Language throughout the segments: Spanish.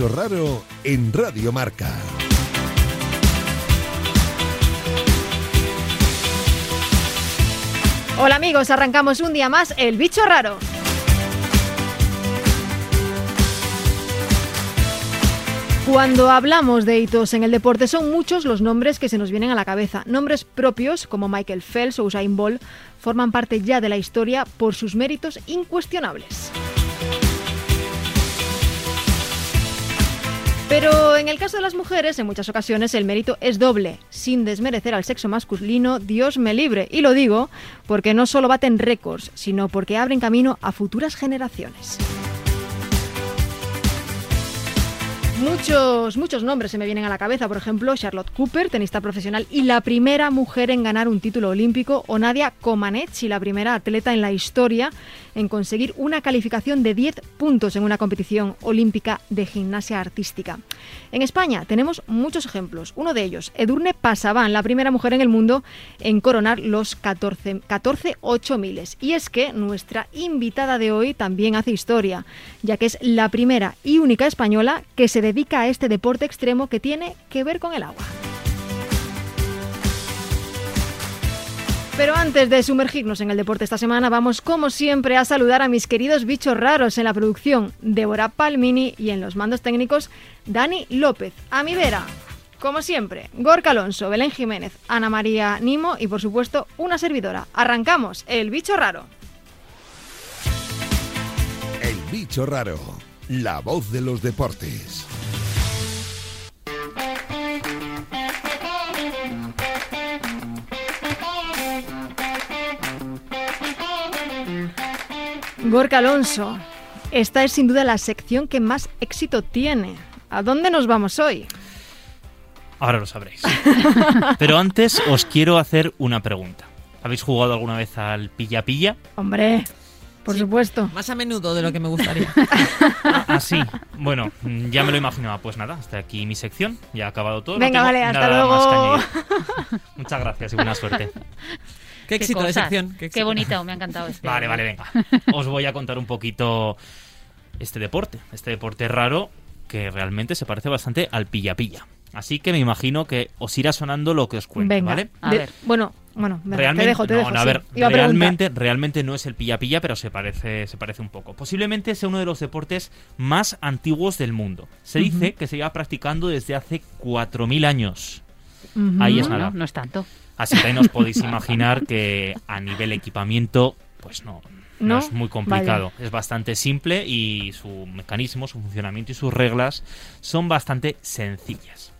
bicho raro en Radio Marca. Hola amigos, arrancamos un día más El bicho raro. Cuando hablamos de hitos en el deporte son muchos los nombres que se nos vienen a la cabeza. Nombres propios como Michael Phelps o Usain Bolt forman parte ya de la historia por sus méritos incuestionables. Pero en el caso de las mujeres, en muchas ocasiones el mérito es doble. Sin desmerecer al sexo masculino, Dios me libre. Y lo digo porque no solo baten récords, sino porque abren camino a futuras generaciones. Muchos, muchos nombres se me vienen a la cabeza, por ejemplo, Charlotte Cooper, tenista profesional y la primera mujer en ganar un título olímpico, o Nadia Comaneci, la primera atleta en la historia en conseguir una calificación de 10 puntos en una competición olímpica de gimnasia artística. En España tenemos muchos ejemplos. Uno de ellos, Edurne Pasaban, la primera mujer en el mundo en coronar los 14, 14 miles. Y es que nuestra invitada de hoy también hace historia, ya que es la primera y única española que se dedica a este deporte extremo que tiene que ver con el agua. Pero antes de sumergirnos en el deporte esta semana, vamos como siempre a saludar a mis queridos bichos raros en la producción, Débora Palmini y en los mandos técnicos, Dani López. A mi vera, como siempre, Gorka Alonso, Belén Jiménez, Ana María Nimo y por supuesto una servidora. Arrancamos, el bicho raro. El bicho raro, la voz de los deportes. Gorka Alonso, esta es sin duda la sección que más éxito tiene. ¿A dónde nos vamos hoy? Ahora lo sabréis. Pero antes os quiero hacer una pregunta. ¿Habéis jugado alguna vez al pilla-pilla? Hombre, por supuesto. Más a menudo de lo que me gustaría. Ah, sí. Bueno, ya me lo imaginaba. Pues nada, hasta aquí mi sección. Ya ha acabado todo. Venga, vale, hasta luego. Muchas gracias y buena suerte. Qué éxito de sección. Qué, Qué bonito, me ha encantado este. Vale, vale, venga. Os voy a contar un poquito este deporte. Este deporte raro que realmente se parece bastante al pilla-pilla. Así que me imagino que os irá sonando lo que os cuento, Venga. ¿vale? A De- ver. Bueno, bueno, venga, realmente, te dejo, te no, dejo. no, a sí. ver, Iba a preguntar. realmente, realmente no es el pilla-pilla, pero se parece, se parece un poco. Posiblemente sea uno de los deportes más antiguos del mundo. Se dice que se lleva practicando desde hace 4.000 años. Ahí es nada. no, no es tanto. Así que ahí nos podéis imaginar que a nivel equipamiento, pues no, no, ¿No? es muy complicado. Es bastante simple y su mecanismo, su funcionamiento y sus reglas son bastante sencillas.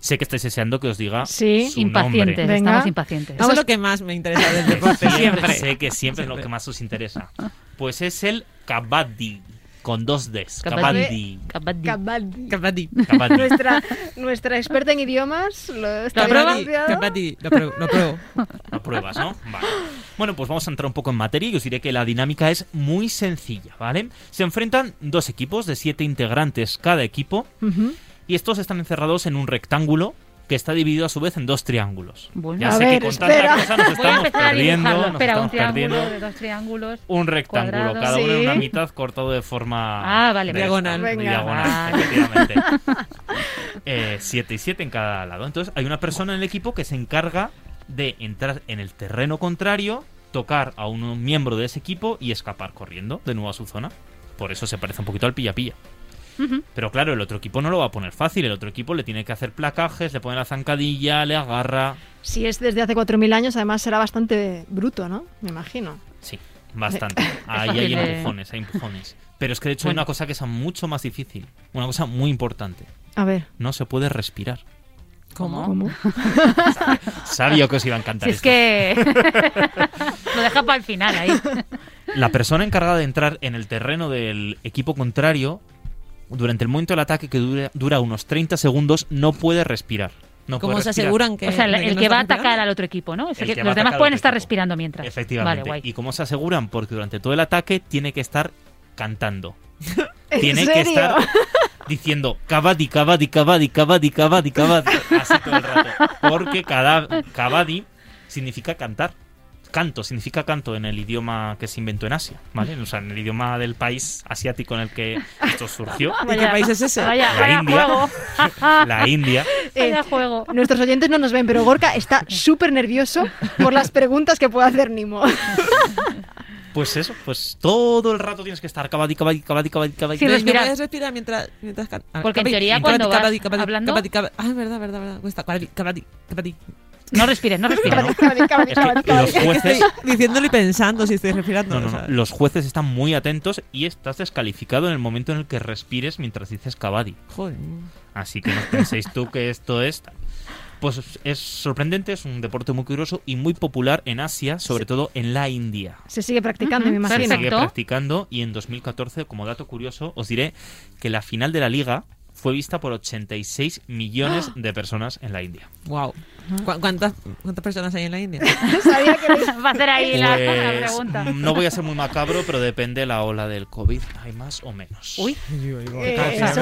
Sé que estáis deseando que os diga Sí, su Impacientes, nombre. Venga. estamos impacientes. Eso es lo que más me interesa del deporte, siempre. Sé que siempre es lo que más os interesa. Pues es el kabaddi, con dos Ds. Kabaddi. Kabaddi. Kabaddi. Kabaddi. Capati. Kabaddi. Nuestra, nuestra experta en idiomas lo está ¿Lo prueba? estudiado. Capati. Lo pruebo. Lo pruebo. Lo pruebas, ¿no? Vale. Bueno, pues vamos a entrar un poco en materia y os diré que la dinámica es muy sencilla, ¿vale? Se enfrentan dos equipos de siete integrantes cada equipo y estos están encerrados en un rectángulo que está dividido a su vez en dos triángulos. Bueno. ya A sé ver, que con espera. tanta cosa nos estamos perdiendo, nos Espera, un estamos triángulo perdiendo. de dos triángulos. Un rectángulo, Cuadrado. cada uno en una mitad cortado de forma Ah, vale, diagonal. Venga. diagonal, Vale. efectivamente. Eh, siete y siete en cada lado. Entonces hay una persona en el equipo que se encarga de entrar en el terreno contrario, tocar a un miembro de ese equipo y escapar corriendo de nuevo a su zona. Por eso se parece un poquito al pilla-pilla. Pero claro, el otro equipo no lo va a poner fácil. El otro equipo le tiene que hacer placajes, le pone la zancadilla, le agarra. Si es desde hace 4.000 años, además será bastante bruto, ¿no? Me imagino. Sí, bastante. Ahí hay empujones, hay empujones. Pero es que de hecho hay una cosa que es mucho más difícil. Una cosa muy importante. A ver, No se puede respirar. ¿Cómo? ¿cómo? Sabía que os iba a encantar Si es esto. que lo deja para el final ahí. La persona encargada de entrar en el terreno del equipo contrario, durante el momento del ataque que dura, dura unos 30 segundos, no puede respirar. No ¿Cómo se respirar. aseguran que O sea, el, no que va a atacar al otro equipo, ¿no? Es el El que- que va los demás pueden estar respirando mientras. Efectivamente. Vale, guay. ¿Y cómo se aseguran? Porque durante todo el ataque tiene que estar cantando. ¿En Tiene serio? que estar diciendo Kabaddi, Kabaddi, Kabaddi, Kabaddi, Kabaddi, Kabaddi. Así todo el rato. Porque cada Kabaddi significa cantar. Canto, significa canto en el idioma que se inventó en Asia, ¿vale? O sea, en el idioma del país asiático en el que esto surgió, ¿Y qué país es ese? Vaya, La vaya India. juego. la India. Vaya Eh, juego. Nuestros oyentes no nos ven, pero Gorka está súper nervioso por las preguntas que puede hacer Nimo. Pues eso, pues todo el rato tienes que estar cabadi, cabadi, cabadi, cabadi, cabadi. Sí, respira. No puedes respirar mientras, mientras ah, Porque en teoría cabadi, cuando vas hablando- cabadi, cabadi. Ah, verdad, verdad, verdad. Cuesta, cabadi, cabadi, cabadi. No respires, no respires. Los jueces, Estoy diciéndolo y pensando si estoy respirando. no, no, no, los jueces están muy atentos y estás descalificado en el momento en el que respires mientras dices cabadi. Joder. Así que no penséis tú que esto es... Pues es sorprendente, es un deporte muy curioso y muy popular en Asia, sobre todo en la India. Se sigue practicando, me Ujú, Se imagino. sigue practicando y en 2014, como dato curioso, os diré que la final de la liga fue vista por 86 millones de personas en la India. Wow. ¿Cu- ¿Cuántas, ¿Cuántas personas hay en la India? Sabía que Va a hacer ahí la, la Pues, pregunta. no voy a ser muy macabro, pero depende de la ola del COVID. Hay más o menos. Uy, Eh, eso es, ha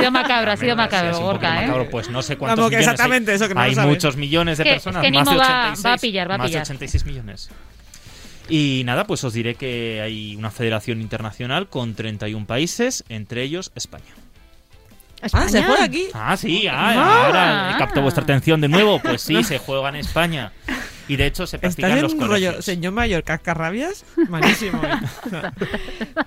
sido macabro, ha sido sí, macabro, Gorka, ¿eh? macabro, Pues no sé cuántos Vamos, millones exactamente hay. eso que no Hay sabes. muchos millones de personas, más de Nimo va- 86. va a pillar, va a más de pillar. 86 millones. Y nada, pues os diré que hay una federación internacional con 31 países, entre ellos España. Ah, se juega aquí. Ah, sí, ah, Ah. ahora capto vuestra atención de nuevo. Pues sí, se juega en España. Y de hecho se practica Estás en los un rollo señor mayor cascarrabias. Malísimo. ¿eh?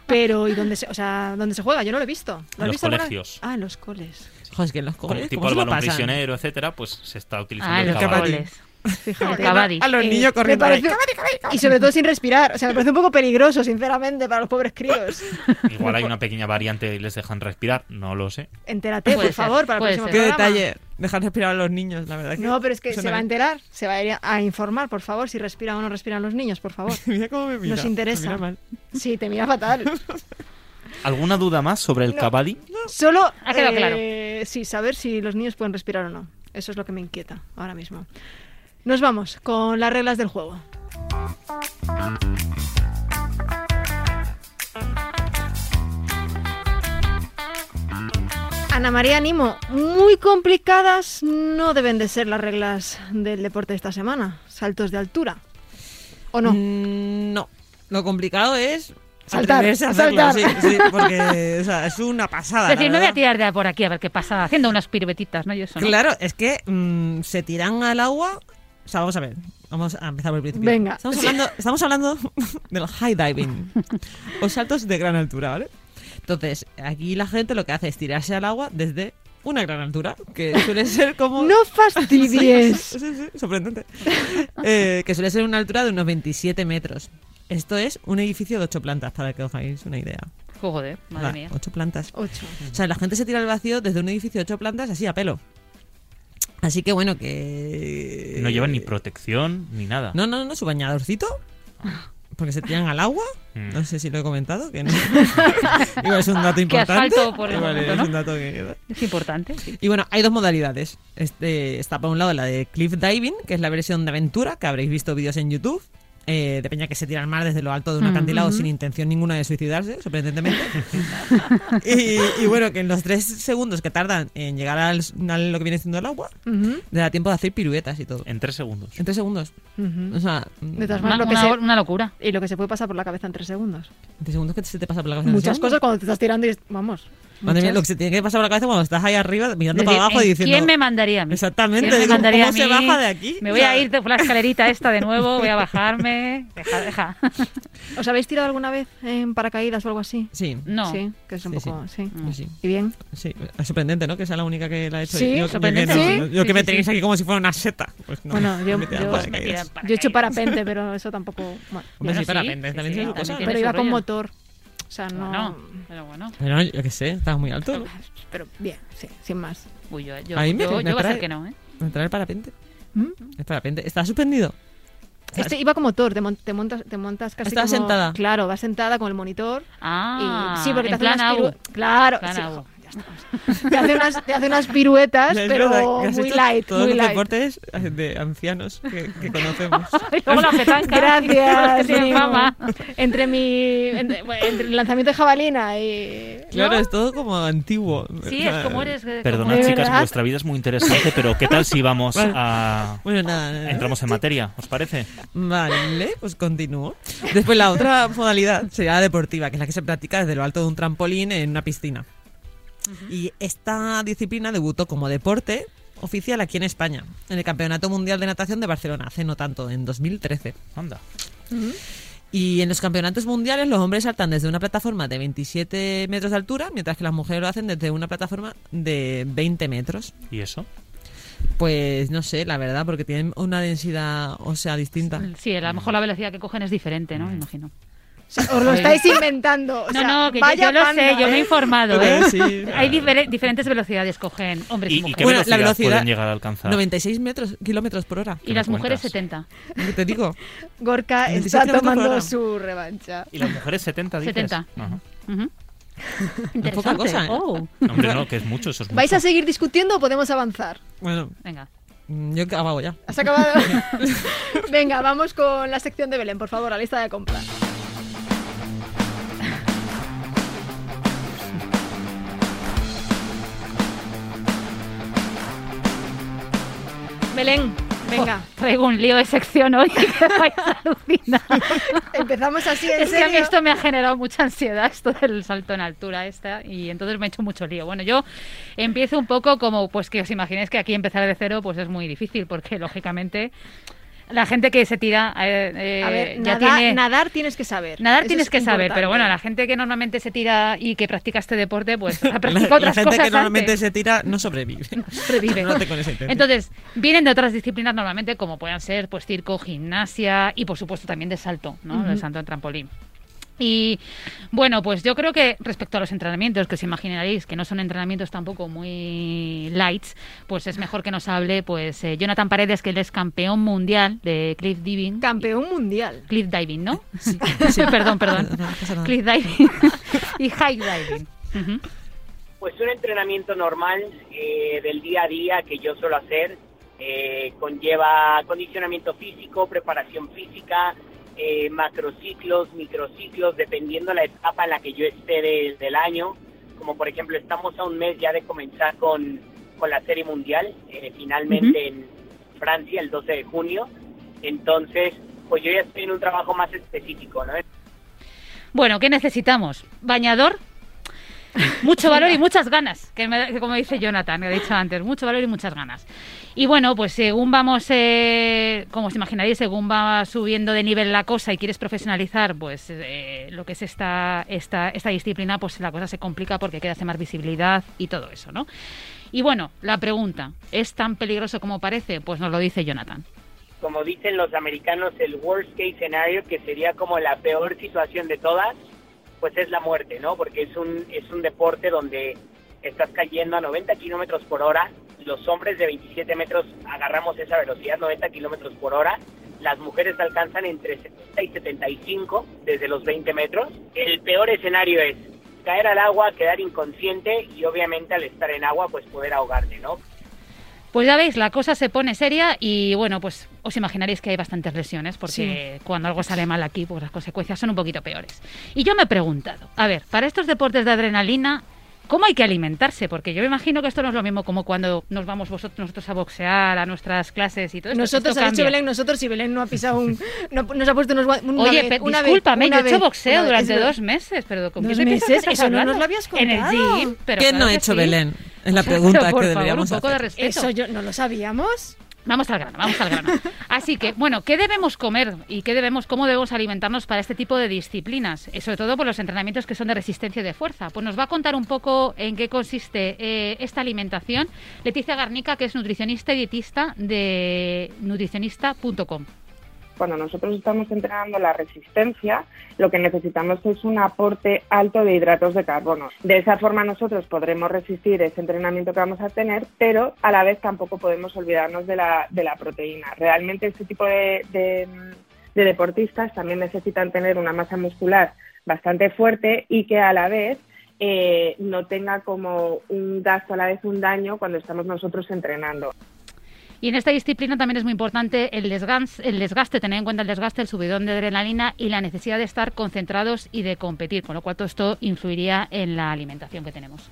Pero, ¿y dónde se, o sea, dónde se juega? Yo no lo he visto. ¿Lo En los visto alguna vez? colegios. Ah, en los coles. Joder, es que en los Como coles, tipo ¿cómo el balón pasan? prisionero, etcétera, pues se está utilizando Ah, el los. Fíjate. Cabadi. A los Eh, niños corriendo. me ahí. parece- Y sobre todo sin respirar. O sea, me parece un poco peligroso, sinceramente, para los pobres críos. Igual hay una pequeña variante y les dejan respirar, no lo sé. Entérate, por ser, favor, para el próximo ser. Qué detalle. Dejar respirar a los niños, la verdad. Que No, pero es que se no va a enterar, se va a ir a informar, por favor, si respiran o no respiran los niños, por favor. Mira cómo me mira. Nos interesa. Me mira mal. Sí, te mira fatal. ¿Alguna duda más sobre el No. cabadi? Solo, Ha quedado eh, sí, saber si los niños pueden respirar o no. Eso es lo que me inquieta ahora mismo. Nos vamos con las reglas del juego. Ana María Nimo, muy complicadas no deben de ser las reglas del deporte de esta semana. Saltos de altura. ¿O no? Mm, no. Lo complicado es Saltar, hacerlo, saltar. sí, sí, porque o sea, es una pasada. Es decir, la me voy a tirar de por aquí a ver qué pasa, haciendo unas piruetitas, ¿no? Y eso, ¿no? Claro, es que mm, se tiran al agua. O sea, vamos a ver. Vamos a empezar por el principio. Venga. Estamos hablando, estamos hablando del high diving. o saltos de gran altura, ¿vale? Entonces, aquí la gente lo que hace es tirarse al agua desde una gran altura, que suele ser como... No fastidies. Sí, sí, sí, sorprendente. Eh, que suele ser una altura de unos 27 metros. Esto es un edificio de 8 plantas, para que os hagáis una idea. Joder, madre mía. Ocho plantas. Ocho. O sea, la gente se tira al vacío desde un edificio de 8 plantas así a pelo. Así que bueno, que... No llevan ni protección ni nada. No, no, no, su bañadorcito. Porque se tiran al agua. Mm. No sé si lo he comentado. Que no. Igual es un dato importante. asfalto por el Igual momento, es un dato que... Es importante, sí. Y bueno, hay dos modalidades. Este, está por un lado la de cliff diving, que es la versión de aventura, que habréis visto vídeos en YouTube. Eh, de peña que se tira al mar desde lo alto de un Mm, acantilado sin intención ninguna de suicidarse, sorprendentemente. y, y bueno, que en los tres segundos que tardan en llegar al, a lo que viene siendo el agua, le da tiempo de hacer piruetas y todo. En tres segundos. En tres segundos. O sea, De todas Una, maneras, lo que una- se- una locura. Y lo que se puede pasar por la cabeza en tres segundos. en tres segundos que se te pasa por la cabeza. en tres Muchas segundos. cosas cuando te estás tirando y... Vamos. Madre mía, lo que se tiene que pasar por la cabeza cuando estás ahí arriba mirando Es para decir, abajo y ¿en diciendo... ¿Quién me mandaría a mí? Exactamente, ¿Quién me digo, mandaría ¿cómo a se mí? baja de aquí? Me voy O sea, a ir por la escalerita esta de nuevo, voy a bajarme. Deja, deja. ¿Os habéis tirado alguna vez en paracaídas o algo así? Sí, No. Sí, que es un Sí, poco... Sí. sí. ¿Y bien? Sí, es sorprendente, ¿no? Que sea la única que la ha hecho. Sí, yo, yo que sorprendente. no, Sí, yo- que me tenéis sí. aquí como si fuera una seta. Pues no, Bueno, yo- me he yo- Pues me Yo he hecho parapente, pero eso tampoco... Bueno, Hombre, sí, sí, parapente, también sí, tiene su cosa. pero iba con motor. O sea, no... Bueno, pero bueno. Pero yo qué sé, estaba muy alto. ¿no? Pero bien, sí, sin más. Uy, yo, yo, A mí me- yo, me yo voy a ser que no, ¿eh? Me trae el parapente. ¿Mm? El parapente. ¿Está suspendido? Este iba con motor, te, mon- te montas, te montas casi Estaba como- sentada. Claro, vas sentada con el monitor. Ah, y, sí, porque te en hace plan unas Claro, Plan sí, Te hace unas, te hace unas piruetas, pero muy light, todos muy los light. deportes de ancianos que, que conocemos. Luego la petanca. Gracias. que fama. Entre mi entre, bueno, entre el lanzamiento de jabalina y Claro, ¿no? es todo como antiguo. Sí, es como eres. eh, Perdona, ¿De chicas, vuestra vida es muy interesante, pero ¿qué tal si vamos a... Bueno, nada, nada. Entramos en materia, ¿os parece? Vale, pues continúo. Después la otra modalidad sería la deportiva, que es la que se practica desde lo alto de un trampolín en una piscina. Y esta disciplina debutó como deporte oficial aquí en España, en el Campeonato Mundial de Natación de Barcelona, hace no tanto, en 2013. Anda. Y en los campeonatos mundiales los hombres saltan desde una plataforma de 27 metros de altura, mientras que las mujeres lo hacen desde una plataforma de 20 metros. ¿Y eso? Pues no sé, la verdad, porque tienen una densidad ósea distinta. Sí, a lo mejor la velocidad que cogen es diferente, ¿no? Me imagino. Os lo estáis inventando. o No, sea, no, que yo, vaya yo lo panda, sé, yo me he ¿eh? informado. ¿eh? Sí. Hay difere- diferentes velocidades cogen hombres y, ¿Y, y mujeres. qué Bueno, velocidad, la velocidad- pueden llegar a alcanzar? 96 metros, kilómetros por hora. Y ¿Qué las mujeres cuentas? 70. ¿Qué te digo? Gorka 27 está tomando su revancha. ¿Y las mujeres 70, dices? 70. Ajá. Poca Interesante. cosa, ¿eh? Oh, Hombre, no, que es mucho, eso es ¿Vais mucho. a seguir discutiendo o podemos avanzar? Bueno, venga. mm, yo acabo ya. ¿Has acabado? Venga, vamos con la sección de Belén, por favor, la lista de compras. Belén, venga. Traigo un lío de sección hoy que vais a alucinar. Empezamos así, en Es que a mí serio. esto me ha generado mucha ansiedad, esto del salto en altura esta, y entonces me ha hecho mucho lío. Bueno, yo empiezo un poco como, pues que os imaginéis que aquí empezar de cero pues es muy difícil, porque lógicamente la gente que se tira eh, eh, A ver, ya nada- tiene... nadar tienes que saber. Nadar Eso tienes es que saber, pero bueno, la gente que normalmente se tira y que practica este deporte, pues ha La, practicado la otras gente cosas que normalmente antes. se tira no sobrevive. Sobrevive. No intención. Entonces, vienen de otras disciplinas normalmente, como puedan ser pues circo, gimnasia y por supuesto también de salto, ¿no? El salto en trampolín. Y bueno, pues yo creo que respecto a los entrenamientos, que os imaginaréis que no son entrenamientos tampoco muy lights, pues es mejor que nos hable pues eh, Jonathan Paredes, que él es campeón mundial de cliff diving. Campeón mundial. Cliff diving, ¿no? Sí, Sí, perdón, perdón. Cliff diving y high diving. Pues un entrenamiento normal eh, del día a día que yo suelo hacer eh, conlleva acondicionamiento físico, preparación física, eh, macrociclos, microciclos, dependiendo la etapa en la que yo esté de- del año. Como por ejemplo, estamos a un mes ya de comenzar con, con la Serie Mundial, eh, finalmente en Francia el 12 de junio. Entonces, pues yo ya estoy en un trabajo más específico, ¿no? Bueno, ¿qué necesitamos? Bañador, mucho valor y muchas ganas, que, me- que como dice Jonathan, que he dicho antes, mucho valor y muchas ganas. Y bueno, pues según vamos, eh, como os imaginaréis, según va subiendo de nivel la cosa y quieres profesionalizar, pues eh, lo que es esta, esta, esta disciplina, pues la cosa se complica porque queda hace más visibilidad y todo eso, ¿no? Y bueno, la pregunta, ¿es tan peligroso como parece? Pues nos lo dice Jonathan. como dicen los americanos, el worst case scenario, que sería como la peor situación de todas, pues es la muerte, ¿no? Porque es un, es un deporte donde estás cayendo a 90 kilómetros por hora. Los hombres de 27 metros agarramos esa velocidad, 90 kilómetros por hora. Las mujeres alcanzan entre 70 y 75 desde los 20 metros. El peor escenario es caer al agua, quedar inconsciente y obviamente al estar en agua, pues poder ahogarte, ¿no? Pues ya veis, la cosa se pone seria y bueno, pues os imaginaréis que hay bastantes lesiones porque cuando algo sale mal aquí, pues las consecuencias son un poquito peores. Y yo me he preguntado, a ver, para estos deportes de adrenalina, ¿cómo hay que alimentarse? Porque yo me imagino que esto no es lo mismo como cuando nos vamos vosotros, nosotros a boxear, a nuestras clases y todo esto. Nosotros, Esto ha dicho. Belén, nosotros y Belén no ha pisado un... No, nos ha puesto unos una Oye, vez, una discúlpame, yo he hecho boxeo vez, durante dos meses, pero ¿con ¿Dos qué meses? estás Eso no nos hablando? lo habías En el contado. gym, pero ¿Qué claro no ha que hecho sí. Belén? Es la Pero, pregunta por que favor, deberíamos un poco de hacer. respeto. Eso yo no lo sabíamos. Vamos al grano, vamos al grano. Así que, bueno, ¿qué debemos comer y qué debemos, cómo debemos alimentarnos para este tipo de disciplinas? Eh, sobre todo por los entrenamientos que son de resistencia y de fuerza. Pues nos va a contar un poco en qué consiste eh, esta alimentación Leticia Garnica, que es nutricionista y dietista de nutricionista.com. cuando nosotros estamos entrenando la resistencia, lo que necesitamos es un aporte alto de hidratos de carbono. De esa forma nosotros podremos resistir ese entrenamiento que vamos a tener, pero a la vez tampoco podemos olvidarnos de la, de la proteína. Realmente este tipo de, de, de deportistas también necesitan tener una masa muscular bastante fuerte y que a la vez eh, no tenga como un gasto a la vez un daño cuando estamos nosotros entrenando. Y en esta disciplina también es muy importante el desgaste, el desgaste, tener en cuenta el desgaste, el subidón de adrenalina y la necesidad de estar concentrados y de competir, con lo cual todo esto influiría en la alimentación que tenemos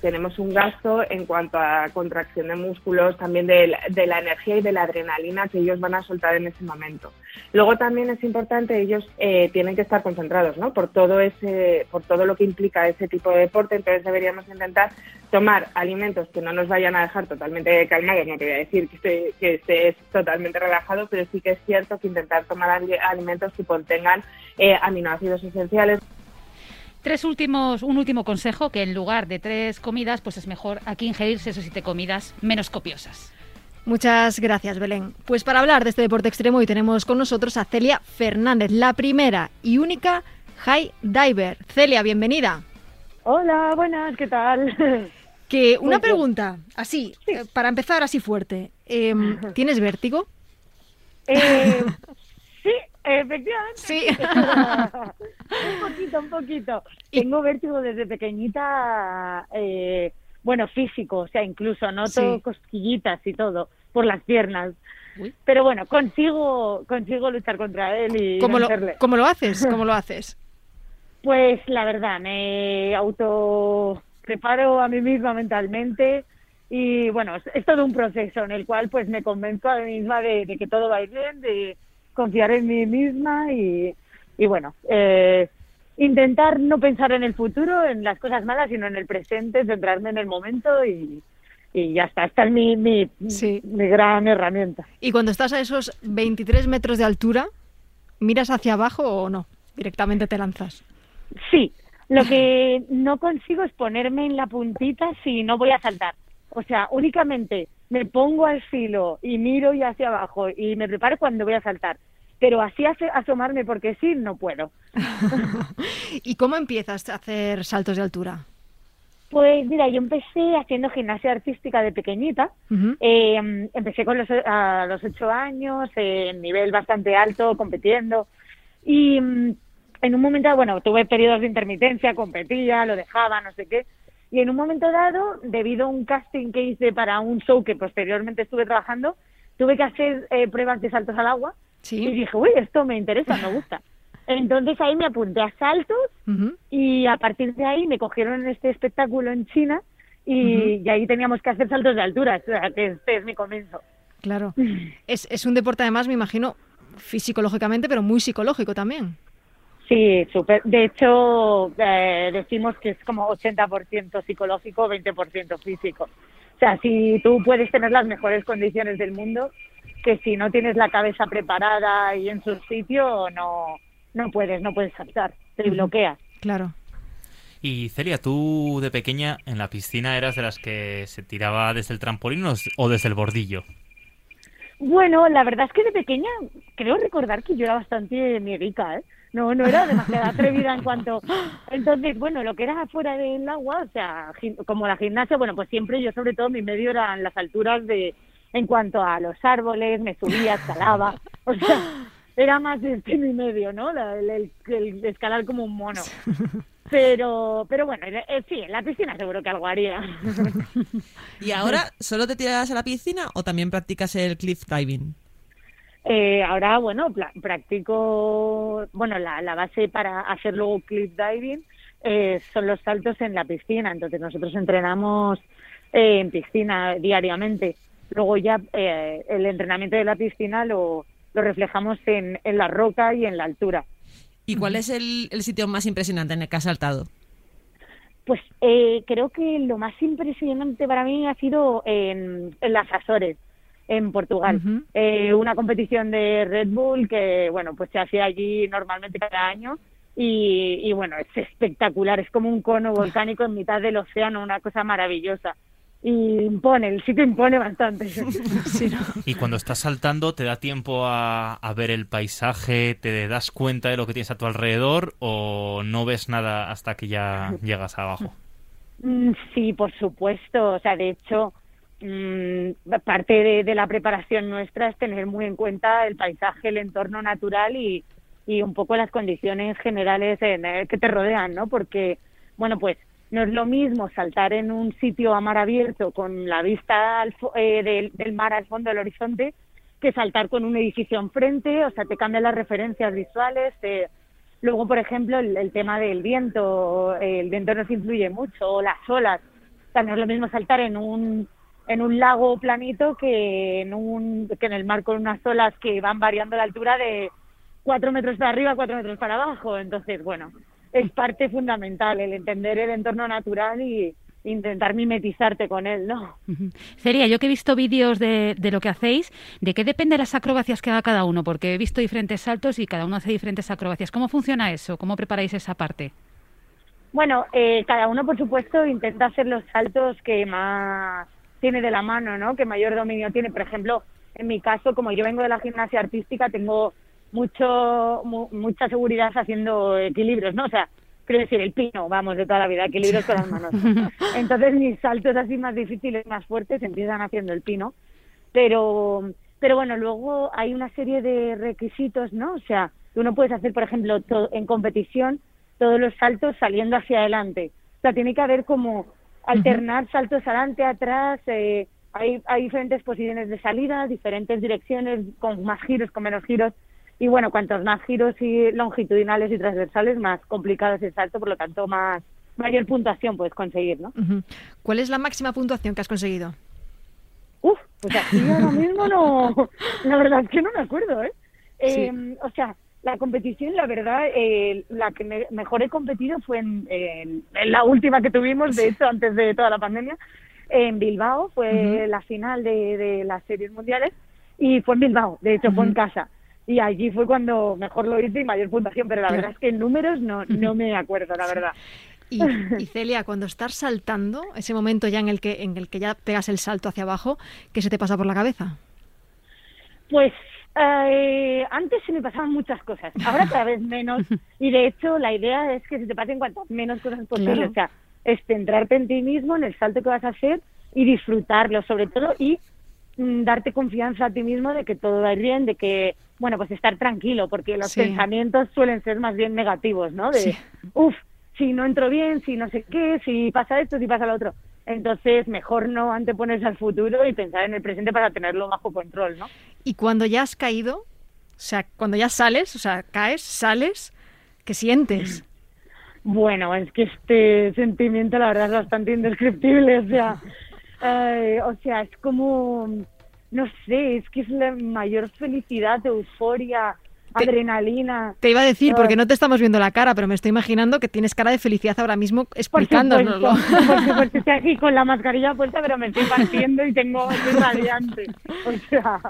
tenemos un gasto en cuanto a contracción de músculos, también de la, energía y de la adrenalina que ellos van a soltar en ese momento. Luego también es importante, ellos eh, tienen que estar concentrados, ¿no? Por todo ese, por todo lo que implica ese tipo de deporte, entonces deberíamos intentar tomar alimentos que no nos vayan a dejar totalmente calmados, no te voy a decir que, esté, que estés totalmente relajado, pero sí que es cierto que intentar tomar alimentos que contengan eh, aminoácidos esenciales. Tres últimos, un último consejo, que en lugar de tres comidas, pues es mejor aquí ingerirse esos siete comidas menos copiosas. Muchas gracias, Belén. Pues para hablar de este deporte extremo hoy tenemos con nosotros a Celia Fernández, la primera y única high diver. Celia, bienvenida. Hola, buenas, ¿qué tal? Que una pregunta, así, eh, para empezar así fuerte. Em, ¿Tienes vértigo? Eh, sí, Efectivamente. Sí. un poquito, un poquito. Tengo vértigo desde pequeñita, eh, bueno, físico, o sea, incluso noto cosquillitas y todo por las piernas. Pero bueno, consigo, consigo luchar contra él y ¿Cómo lo, ¿Cómo lo haces? ¿Cómo lo haces? Pues la verdad, me auto preparo a mí misma mentalmente y bueno, es, todo un proceso en el cual pues me convenzo a mí misma de, de que todo va a ir bien, de confiar en mí misma y, y bueno, eh, intentar no pensar en el futuro, en las cosas malas, sino en el presente, centrarme en el momento y, y ya está. Esta es mi, mi, mi gran herramienta. ¿Y cuando estás a esos 23 metros de altura, miras hacia abajo o no? Directamente te lanzas. Sí, lo que no consigo es ponerme en la puntita si no voy a saltar. O sea, únicamente me pongo al filo y miro y hacia abajo y me preparo cuando voy a saltar. Pero así hace asomarme porque sí, no puedo. ¿Y cómo empiezas a hacer saltos de altura? Pues mira, yo empecé haciendo gimnasia artística de pequeñita. Eh, empecé con los, a los ocho años, en nivel bastante alto, compitiendo. Y mm, en un momento, bueno, tuve periodos de intermitencia, competía, lo dejaba, no sé qué. Y en un momento dado, debido a un casting que hice para un show que posteriormente estuve trabajando, tuve que hacer eh, pruebas de saltos al agua. Y dije, uy, esto me interesa, me gusta. Entonces ahí me apunté a saltos y a partir de ahí me cogieron en este espectáculo en China y, ahí teníamos que hacer saltos de altura, o sea, que este es mi comienzo. Claro. es, es un deporte además, me imagino, fisiológicamente, pero muy psicológico también. Sí, super. De hecho, eh, decimos que es como 80% psicológico, 20% físico. O sea, si tú puedes tener las mejores condiciones del mundo, que si no tienes la cabeza preparada y en su sitio, no, no puedes, no puedes saltar, te bloqueas. Claro. Y Celia, tú de pequeña en la piscina eras de las que se tiraba desde el trampolín o desde el bordillo. Bueno, la verdad es que de pequeña creo recordar que yo era bastante miedica, ¿eh? No, no era demasiado atrevida en cuanto... Entonces, bueno, lo que era afuera del agua, o sea, como la gimnasia, bueno, pues siempre yo sobre todo mi medio eran las alturas de... En cuanto a los árboles, me subía, escalaba, o sea, era más este mi medio, ¿no? El, el, escalar como un mono. Pero, pero bueno, sí, en la piscina seguro que algo haría. ¿Y ahora solo te tiras a la piscina o también practicas el cliff diving? Eh, ahora, bueno, practico, bueno, la, la, base para hacer luego cliff diving eh, son los saltos en la piscina. Entonces nosotros entrenamos eh, en piscina diariamente. Luego ya el entrenamiento de la piscina lo, lo reflejamos en, en la roca y en la altura. ¿Y cuál es el, el, sitio más impresionante en el que has saltado? Pues eh, creo que lo más impresionante para mí ha sido en, en las Azores en Portugal. eh, una competición de Red Bull que, bueno, pues se hace allí normalmente cada año y, y, bueno, es espectacular, es como un cono volcánico en mitad del océano, una cosa maravillosa. Y impone, el sitio impone bastante. Y cuando estás saltando, ¿te da tiempo a, a, ver el paisaje? ¿Te das cuenta de lo que tienes a tu alrededor o no ves nada hasta que ya llegas abajo? Mm, sí, por supuesto. O sea, de hecho, Mm, parte de, la preparación nuestra es tener muy en cuenta el paisaje, el entorno natural y, un poco las condiciones generales en, que te rodean, ¿no? Porque, bueno, pues no es lo mismo saltar en un sitio a mar abierto con la vista al fo- eh, del, del mar al fondo del horizonte que saltar con un edificio enfrente, o sea, te cambian las referencias visuales. Luego, por ejemplo, el, el tema del viento, eh, el viento nos influye mucho, o las olas. O sea, no es lo mismo saltar en un en un lago planito que en un que en el mar con unas olas que van variando la altura de cuatro metros para arriba, cuatro metros para abajo. Entonces, bueno, es parte fundamental el entender el entorno natural y intentar mimetizarte con él, ¿no? Celia, yo que he visto vídeos de, de lo que hacéis, ¿de qué depende las acrobacias que haga cada uno? Porque he visto diferentes saltos y cada uno hace diferentes acrobacias. ¿Cómo funciona eso? ¿Cómo preparáis esa parte? Bueno, eh, cada uno, por supuesto, intenta hacer los saltos que más tiene de la mano, ¿no? Que mayor dominio tiene. Por ejemplo, en mi caso, como yo vengo de la gimnasia artística, tengo mucho mu- mucha seguridad haciendo equilibrios, ¿no? O sea, quiero decir, el pino, vamos, de toda la vida, equilibrios con las manos. Entonces, mis saltos así más difíciles, más fuertes, empiezan haciendo el pino. Pero, pero bueno, luego hay una serie de requisitos, ¿no? O sea, tú no puedes hacer, por ejemplo, en competición todos los saltos saliendo hacia adelante. O sea, tiene que haber como alternar saltos adelante, atrás. eh, hay, hay diferentes posiciones de salida, diferentes direcciones, con más giros, con menos giros. Y bueno, cuantos más giros y longitudinales y transversales, más complicado es el salto, por lo tanto, más mayor puntuación puedes conseguir, ¿no? ¿Cuál es la máxima puntuación que has conseguido? Uf, pues aquí ahora mismo no, la verdad es que no me acuerdo, ¿eh? Eh, O sea, la competición, la verdad, eh, la que me- mejor he competido fue en, en- en la última que tuvimos, de hecho, antes de toda la pandemia, en Bilbao, fue la final de, de las series mundiales, y fue en Bilbao, de hecho, fue en casa. Y allí fue cuando mejor lo hice y mayor puntuación, pero la verdad es que en números no, no me acuerdo, la verdad. Y, y, Celia, cuando estás saltando, ese momento ya en el que en el que ya pegas el salto hacia abajo, ¿qué se te pasa por la cabeza? Pues eh, antes se me pasaban muchas cosas, ahora cada vez menos. Y de hecho, la idea es que se te pasen cuantas menos cosas posible. Claro. O sea, es centrarte en ti mismo, en el salto que vas a hacer y disfrutarlo, sobre todo, y mm, darte confianza a ti mismo de que todo va a ir bien, de que, bueno, pues estar tranquilo, porque los Sí. pensamientos suelen ser más bien negativos, ¿no? De, Sí. uff, si no entro bien, si no sé qué, si pasa esto, si pasa lo otro. Entonces, mejor no anteponerse al futuro y pensar en el presente para tenerlo bajo control, ¿no? Y cuando ya has caído, o sea, cuando ya sales, o sea, caes, sales, ¿qué sientes? Bueno, es que este sentimiento la verdad es bastante indescriptible, o sea, eh, o sea, es como, no sé, es que es la mayor felicidad, euforia, adrenalina. Te iba a decir, porque no te estamos viendo la cara, pero me estoy imaginando que tienes cara de felicidad ahora mismo Por explicándonoslo. supuesto, por supuesto, estoy aquí con la mascarilla puesta, pero me estoy partiendo y tengo, estoy radiante. O sea,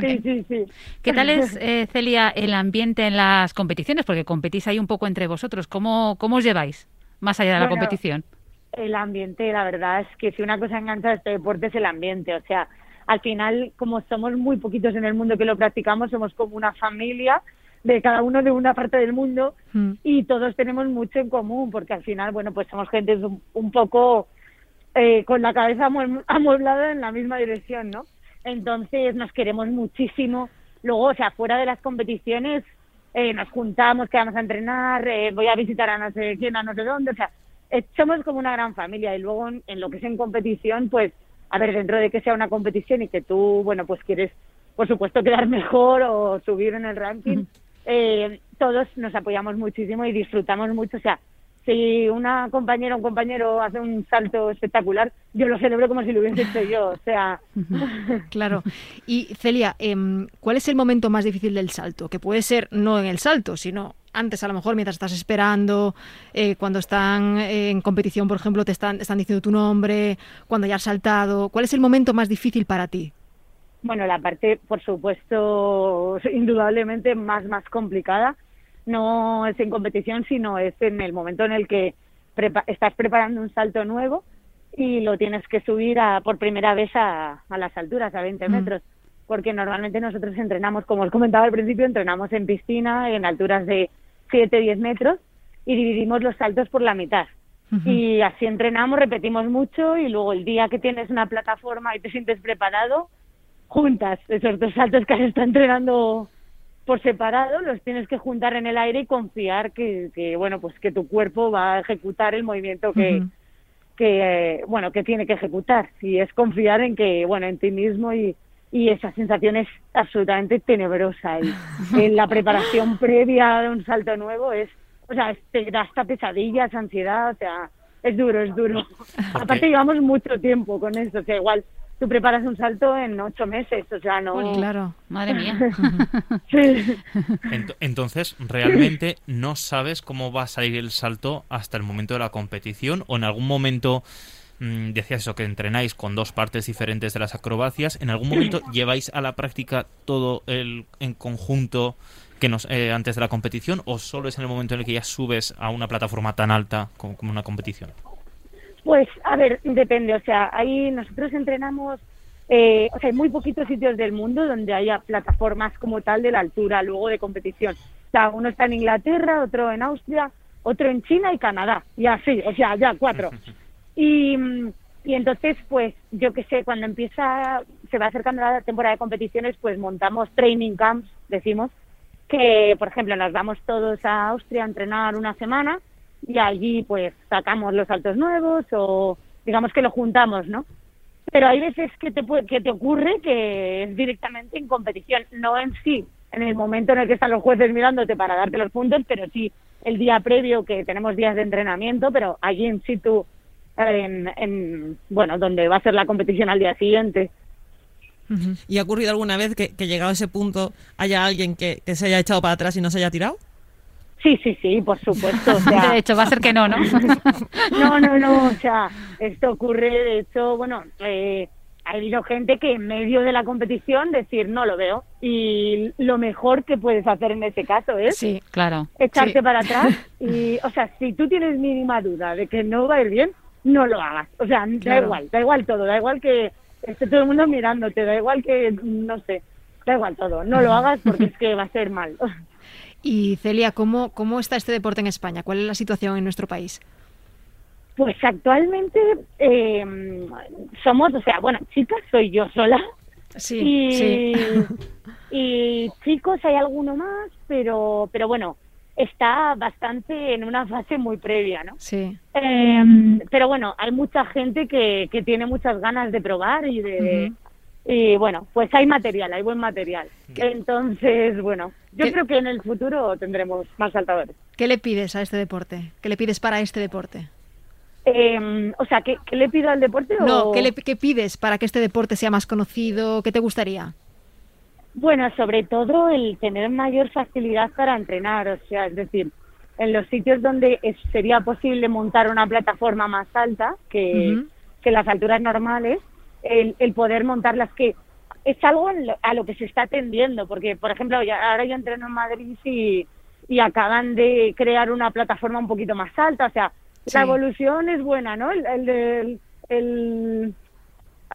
sí, sí, sí. ¿Qué tal es, eh, Celia, el ambiente en las competiciones? Porque competís ahí un poco entre vosotros. ¿Cómo, cómo os lleváis más allá de la Bueno, competición? El ambiente, la verdad es que si una cosa engancha de este deporte es el ambiente. O sea, al final, como somos muy poquitos en el mundo que lo practicamos, somos como una familia de cada uno de una parte del mundo Mm. y todos tenemos mucho en común, porque al final, bueno, pues somos gente un, un poco eh, con la cabeza amue- amueblada en la misma dirección, ¿no? Entonces nos queremos muchísimo. Luego, o sea, fuera de las competiciones, eh, nos juntamos, quedamos a entrenar, eh, voy a visitar a no sé quién, a no sé dónde, o sea, eh, somos como una gran familia y luego en, en lo que es en competición, pues, a ver, dentro de que sea una competición y que tú, bueno, pues quieres, por supuesto, quedar mejor o subir en el ranking, eh, todos nos apoyamos muchísimo y disfrutamos mucho, o sea, si una compañera o un compañero hace un salto espectacular, yo lo celebro como si lo hubiese hecho yo, o sea, Claro. Y Celia, em, ¿cuál es el momento más difícil del salto? Que puede ser no en el salto, sino antes a lo mejor mientras estás esperando, eh, cuando están eh, en competición, por ejemplo, te están, están diciendo tu nombre, cuando ya has saltado. ¿Cuál es el momento más difícil para ti? Bueno, la parte, por supuesto, indudablemente más, más complicada, no es en competición, sino es en el momento en el que prepa- estás preparando un salto nuevo y lo tienes que subir a, por primera vez a, a las alturas, a 20 Mm. metros. Porque normalmente nosotros entrenamos, como os comentaba al principio, entrenamos en piscina, en alturas de 7, 10 metros y dividimos los saltos por la mitad. Y así entrenamos, repetimos mucho y luego el día que tienes una plataforma y te sientes preparado, juntas esos dos saltos que has estado entrenando por separado, los tienes que juntar en el aire y confiar que, que bueno, pues que tu cuerpo va a ejecutar el movimiento que, que eh, bueno, que tiene que ejecutar. Y es confiar en que, bueno, en ti mismo y, y esa sensación es absolutamente tenebrosa. Y en la preparación previa de un salto nuevo es, o sea, te da hasta pesadillas, ansiedad, o sea, es duro, es duro. Aparte llevamos mucho tiempo con esto, o sea, igual tú preparas un salto en ocho meses, o sea, no... Claro. Madre mía. Sí. Ent- Entonces, ¿realmente no sabes cómo va a salir el salto hasta el momento de la competición? ¿O en algún momento, mm, decías eso, que entrenáis con dos partes diferentes de las acrobacias, ¿en algún momento lleváis a la práctica todo el en conjunto que nos, eh, antes de la competición? ¿O solo es en el momento en el que ya subes a una plataforma tan alta como, como una competición? Pues, a ver, depende. O sea, ahí nosotros entrenamos, eh, o sea, hay muy poquitos sitios del mundo donde haya plataformas como tal de la altura, luego de competición. O sea, uno está en Inglaterra, otro en Austria, otro en China y Canadá. Y así, o sea, ya cuatro. Y, mm, y entonces, pues, yo qué sé, cuando empieza, se va acercando la temporada de competiciones, pues montamos training camps, decimos, que, por ejemplo, nos vamos todos a Austria a entrenar una semana y allí, pues, sacamos los saltos nuevos o digamos que lo juntamos, ¿no? Pero hay veces que te, puede- que te ocurre que es directamente en competición, no en sí, en el momento en el que están los jueces mirándote para darte los puntos, pero sí el día previo que tenemos días de entrenamiento, pero allí en situ, en, en, bueno, donde va a ser la competición al día siguiente. ¿Y ha ocurrido alguna vez que, que llegado a ese punto haya alguien que, que se haya echado para atrás y no se haya tirado? Sí, sí, sí, por supuesto. O sea, De hecho, va a ser que no, ¿no? No, no, no, o sea, esto ocurre, de hecho, bueno, eh, ha habido gente que en medio de la competición decir no lo veo y lo mejor que puedes hacer en ese caso es Sí. Claro. echarte Sí. para atrás y, o sea, si tú tienes mínima duda de que no va a ir bien, no lo hagas. O sea, da igual, da igual todo, da igual que esté todo el mundo mirándote, da igual que, no sé, da igual todo, no lo hagas porque es que va a ser mal. Y Celia, ¿cómo, ¿cómo está este deporte en España? ¿Cuál es la situación en nuestro país? Pues actualmente eh, somos, o sea, bueno, chicas soy yo sola. Sí, y, sí. y chicos hay alguno más, pero, pero bueno, está bastante en una fase muy previa, ¿no? Sí. Eh, pero bueno, hay mucha gente que, que tiene muchas ganas de probar y de... Y bueno, pues hay material, hay buen material. Entonces, bueno, yo ¿Qué- creo que en el futuro tendremos más saltadores. ¿Qué le pides a este deporte? ¿Qué le pides para este deporte? Eh, o sea, ¿qué, qué le pido al deporte? No, o- ¿qué, le, qué pides para que este deporte sea más conocido? ¿Qué te gustaría? Bueno, sobre todo el tener mayor facilidad para entrenar, o sea, es decir, en los sitios donde es- sería posible montar una plataforma más alta que, que las alturas normales, el, el poder montarlas que es algo lo- a lo que se está tendiendo, porque, por ejemplo, ya- ahora yo entreno en Madrid y, y acaban de crear una plataforma un poquito más alta, o sea, Sí. la evolución es buena, ¿no? El, el-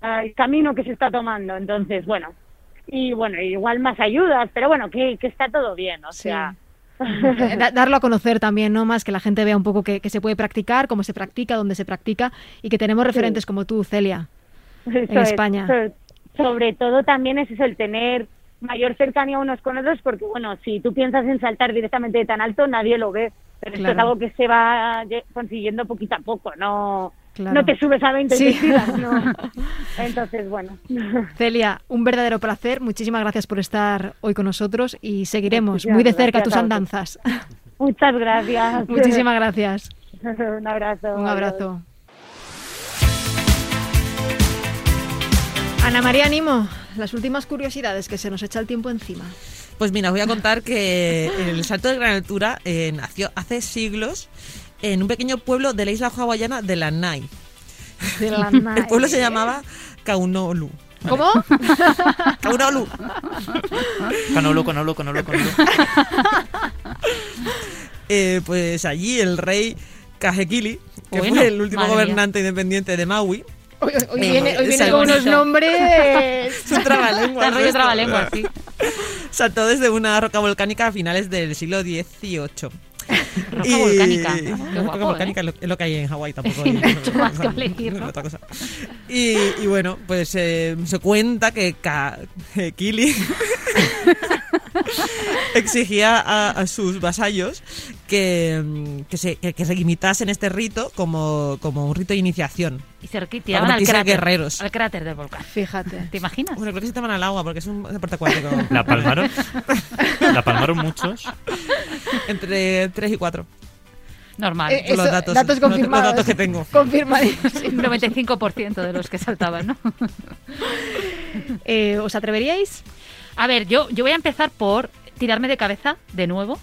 ah, el camino que se está tomando, entonces, bueno, y bueno, igual más ayudas, pero bueno, que, que está todo bien, o Sí. sea, Eh, da- darlo a conocer también, ¿no? Más que la gente vea un poco que, que se puede practicar, cómo se practica, dónde se practica y que tenemos referentes como tú, Celia. Eso es. España. So- sobre todo también es eso, el tener mayor cercanía unos con otros, porque bueno, si tú piensas en saltar directamente de tan alto, nadie lo ve, pero esto es algo que se va lle- consiguiendo poquito a poco, no, Claro. no te subes a 20 y Sí. te tiras, no. Entonces, bueno. Celia, un verdadero placer. Muchísimas gracias por estar hoy con nosotros y seguiremos Muchísimas muy de cerca tus andanzas. Muchas gracias. Muchísimas gracias. Un abrazo. Un adiós. abrazo. Ana María Nimo, las últimas curiosidades que se nos echa el tiempo encima. Pues mira, os voy a contar que el salto de gran altura eh, nació hace siglos en un pequeño pueblo de la isla hawaiana de Lanai. De El pueblo se llamaba Kaunolu. ¿Cómo? Kaunolu. Canolo, canolo, canolo, canolo. Eh, pues allí el rey Kahekili, que Bueno, fue el último mía. gobernante independiente de Maui, Hoy, hoy Eh, viene, hoy viene con unos nombres. Es un trabalenguas rollo trabalenguas, sí. saltó desde una roca volcánica a finales del siglo XVIII. Roca volcánica. Qué Roca guapo, volcánica ¿eh? es lo- que hay en Hawái tampoco. Hay- no hay mucho más que o sea, elegir, ¿no? otra cosa. Y, y bueno, pues eh, se cuenta que Ka- Kili exigía a, a sus vasallos que, mm, que, se, que, que se imitasen este rito como, como un rito de iniciación. Y se requi- tiraban al cráter, guerreros. al cráter del volcán. Fíjate. ¿Te imaginas? Bueno, creo que se estaban al agua porque es un deporte acuático. ¿La palmaron? ¿La palmaron muchos? Entre 3 y 4. Normal. Eh, Los eso, datos- datos los- los confirmados. datos que tengo. Confirmadísimos. Un 95% de los que saltaban, ¿no? Eh, ¿Os atreveríais? A ver, yo, yo voy a empezar por tirarme de cabeza de nuevo,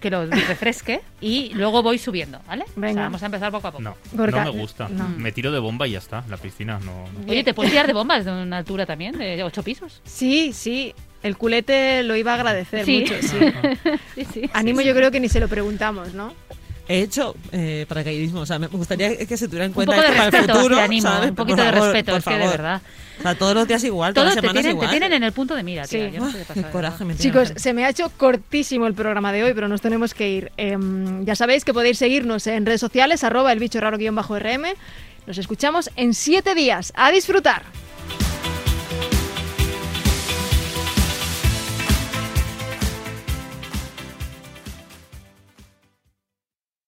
que lo refresque, y luego voy subiendo, ¿vale? O sea, Venga. vamos a empezar poco a poco. No, Gorka, no me gusta. no. Me tiro de bomba y ya está. La piscina no. no. Oye, ¿te puedes tirar de bombas de una altura también, de ocho pisos? Sí, sí. El culete lo iba a agradecer Sí. mucho, sí. Sí, sí. Animo yo creo que ni se lo preguntamos, ¿no? He hecho eh, paracaidismo, o sea, me gustaría que se tuviera en Un cuenta poco de para el respeto, futuro, te animo, ¿sabes? un Por poquito de favor, respeto, por es que de favor. verdad. O sea, todos los días igual, todas Todos las te semanas tienen, te igual. tienen en el punto de mira, tía. Sí. Yo no sé qué coraje me Chicos, gente. se me ha hecho cortísimo el programa de hoy, pero nos tenemos que ir. Em, ya sabéis que podéis seguirnos en redes sociales, arroba el bicho raro guion bajo RM. Nos escuchamos en siete días. ¡A disfrutar!